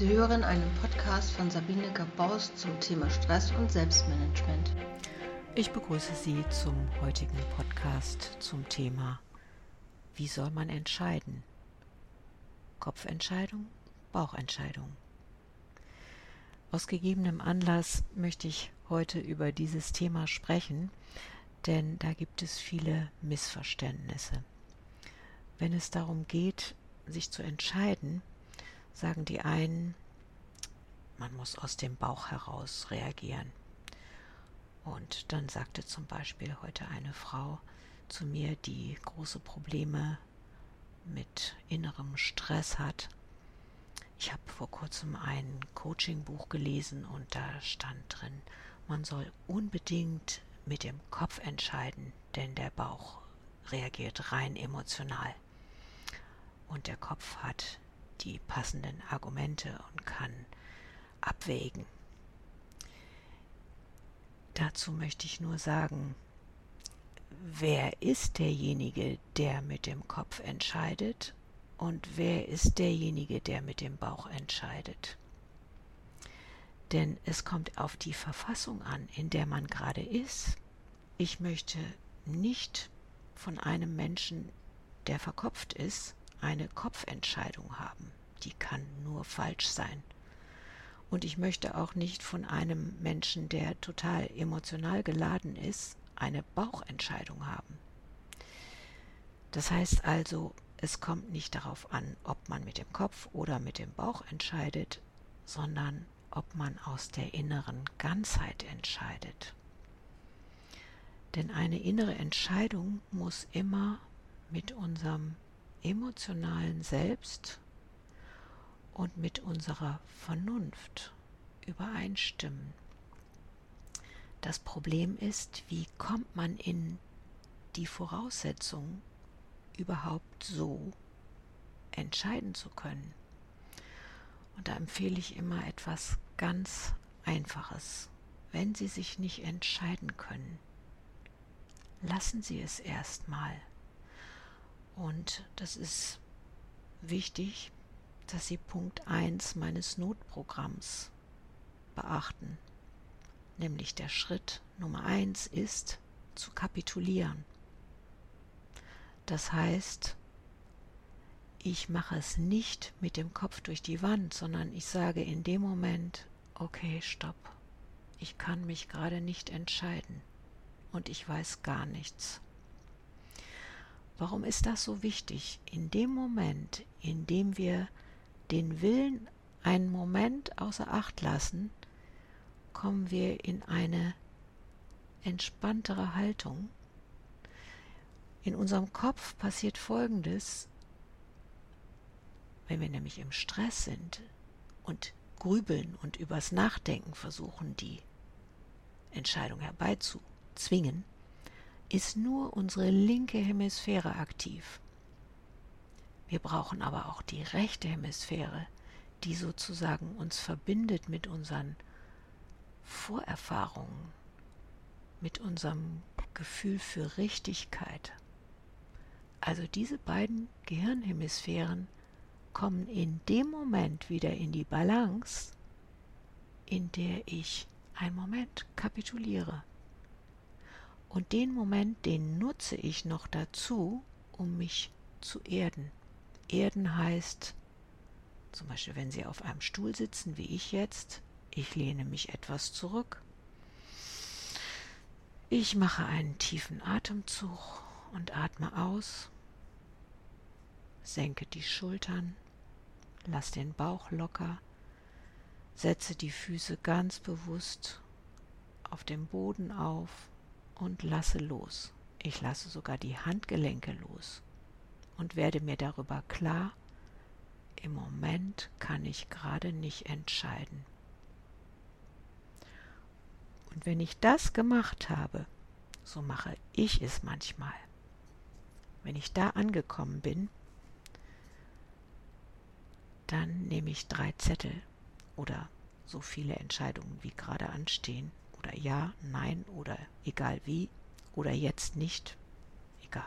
Sie hören einen Podcast von Sabine Gabaus zum Thema Stress und Selbstmanagement. Ich begrüße Sie zum heutigen Podcast zum Thema Wie soll man entscheiden? Kopfentscheidung, Bauchentscheidung. Aus gegebenem Anlass möchte ich heute über dieses Thema sprechen, denn da gibt es viele Missverständnisse. Wenn es darum geht, sich zu entscheiden, sagen die einen, man muss aus dem Bauch heraus reagieren. Und dann sagte zum Beispiel heute eine Frau zu mir, die große Probleme mit innerem Stress hat. Ich habe vor kurzem ein Coaching-Buch gelesen und da stand drin, man soll unbedingt mit dem Kopf entscheiden, denn der Bauch reagiert rein emotional. Und der Kopf hat die passenden Argumente und kann abwägen. Dazu möchte ich nur sagen, wer ist derjenige, der mit dem Kopf entscheidet und wer ist derjenige, der mit dem Bauch entscheidet. Denn es kommt auf die Verfassung an, in der man gerade ist. Ich möchte nicht von einem Menschen, der verkopft ist, eine Kopfentscheidung haben. Die kann nur falsch sein. Und ich möchte auch nicht von einem Menschen, der total emotional geladen ist, eine Bauchentscheidung haben. Das heißt also, es kommt nicht darauf an, ob man mit dem Kopf oder mit dem Bauch entscheidet, sondern ob man aus der inneren Ganzheit entscheidet. Denn eine innere Entscheidung muss immer mit unserem emotionalen Selbst und mit unserer Vernunft übereinstimmen. Das Problem ist, wie kommt man in die Voraussetzung, überhaupt so entscheiden zu können. Und da empfehle ich immer etwas ganz Einfaches. Wenn Sie sich nicht entscheiden können, lassen Sie es erstmal. Und das ist wichtig, dass Sie Punkt 1 meines Notprogramms beachten. Nämlich der Schritt Nummer 1 ist zu kapitulieren. Das heißt, ich mache es nicht mit dem Kopf durch die Wand, sondern ich sage in dem Moment, okay, stopp, ich kann mich gerade nicht entscheiden und ich weiß gar nichts. Warum ist das so wichtig? In dem Moment, in dem wir den Willen einen Moment außer Acht lassen, kommen wir in eine entspanntere Haltung. In unserem Kopf passiert Folgendes, wenn wir nämlich im Stress sind und grübeln und übers Nachdenken versuchen, die Entscheidung herbeizuzwingen, ist nur unsere linke Hemisphäre aktiv. Wir brauchen aber auch die rechte Hemisphäre, die sozusagen uns verbindet mit unseren Vorerfahrungen, mit unserem Gefühl für Richtigkeit. Also diese beiden Gehirnhemisphären kommen in dem Moment wieder in die Balance, in der ich einen Moment kapituliere. Und den Moment, den nutze ich noch dazu, um mich zu erden. Erden heißt zum Beispiel, wenn Sie auf einem Stuhl sitzen, wie ich jetzt, ich lehne mich etwas zurück. Ich mache einen tiefen Atemzug und atme aus. Senke die Schultern, lass den Bauch locker, setze die Füße ganz bewusst auf dem Boden auf und lasse los. Ich lasse sogar die Handgelenke los und werde mir darüber klar, im Moment kann ich gerade nicht entscheiden. Und wenn ich das gemacht habe, so mache ich es manchmal. Wenn ich da angekommen bin, dann nehme ich drei Zettel oder so viele Entscheidungen, wie gerade anstehen, oder ja, nein oder egal wie oder jetzt nicht, egal.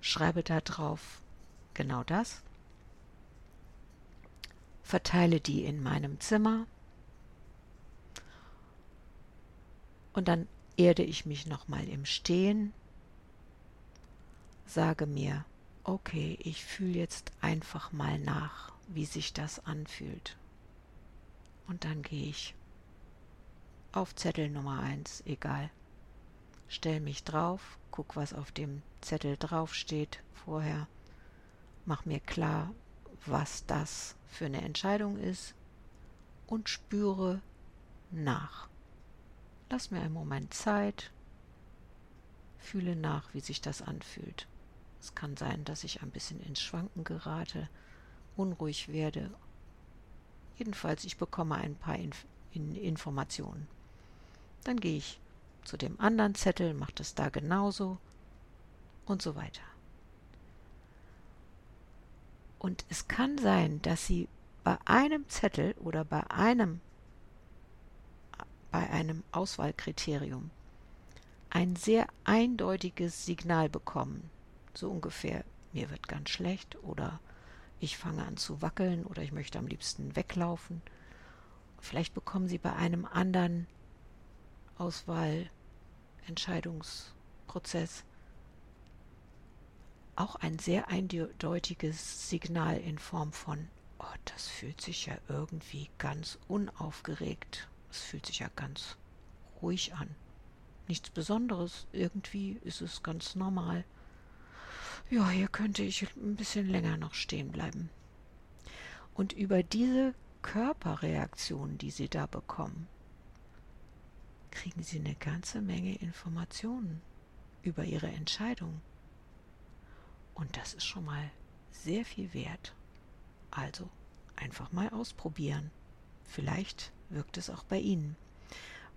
Schreibe da drauf genau das, verteile die in meinem Zimmer. Und dann erde ich mich nochmal im Stehen, sage mir, okay, ich fühle jetzt einfach mal nach, wie sich das anfühlt. Und dann gehe ich auf Zettel Nummer 1, egal. Stell mich drauf, guck, was auf dem Zettel drauf steht vorher, mach mir klar, was das für eine Entscheidung ist und spüre nach. Lass mir einen Moment Zeit, fühle nach, wie sich das anfühlt. Es kann sein, dass ich ein bisschen ins Schwanken gerate, unruhig werde. Jedenfalls, ich bekomme ein paar Inf in Informationen. Dann gehe ich zu dem anderen Zettel, mache das da genauso und so weiter. Und es kann sein, dass Sie bei einem Zettel oder bei einem bei einem Auswahlkriterium ein sehr eindeutiges Signal bekommen. So ungefähr, mir wird ganz schlecht oder ich fange an zu wackeln oder ich möchte am liebsten weglaufen. Vielleicht bekommen Sie bei einem anderen Auswahlentscheidungsprozess auch ein sehr eindeutiges Signal in Form von, oh, das fühlt sich ja irgendwie ganz unaufgeregt, es fühlt sich ja ganz ruhig an. Nichts Besonderes, irgendwie ist es ganz normal. Ja, hier könnte ich ein bisschen länger noch stehen bleiben. Und über diese Körperreaktion, die Sie da bekommen, kriegen Sie eine ganze Menge Informationen über Ihre Entscheidung. Und das ist schon mal sehr viel wert. Also einfach mal ausprobieren. Vielleicht wirkt es auch bei Ihnen.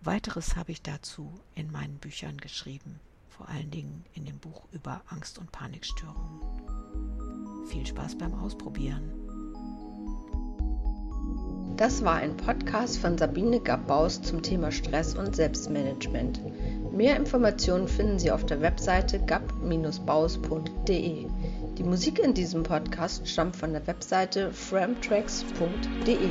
Weiteres habe ich dazu in meinen Büchern geschrieben, vor allen Dingen in dem Buch über Angst- und Panikstörungen. Viel Spaß beim Ausprobieren. Das war ein Podcast von Sabine Gabbaus zum Thema Stress und Selbstmanagement. Mehr Informationen finden Sie auf der Webseite gab-baus.de. Die Musik in diesem Podcast stammt von der Webseite framtracks.de.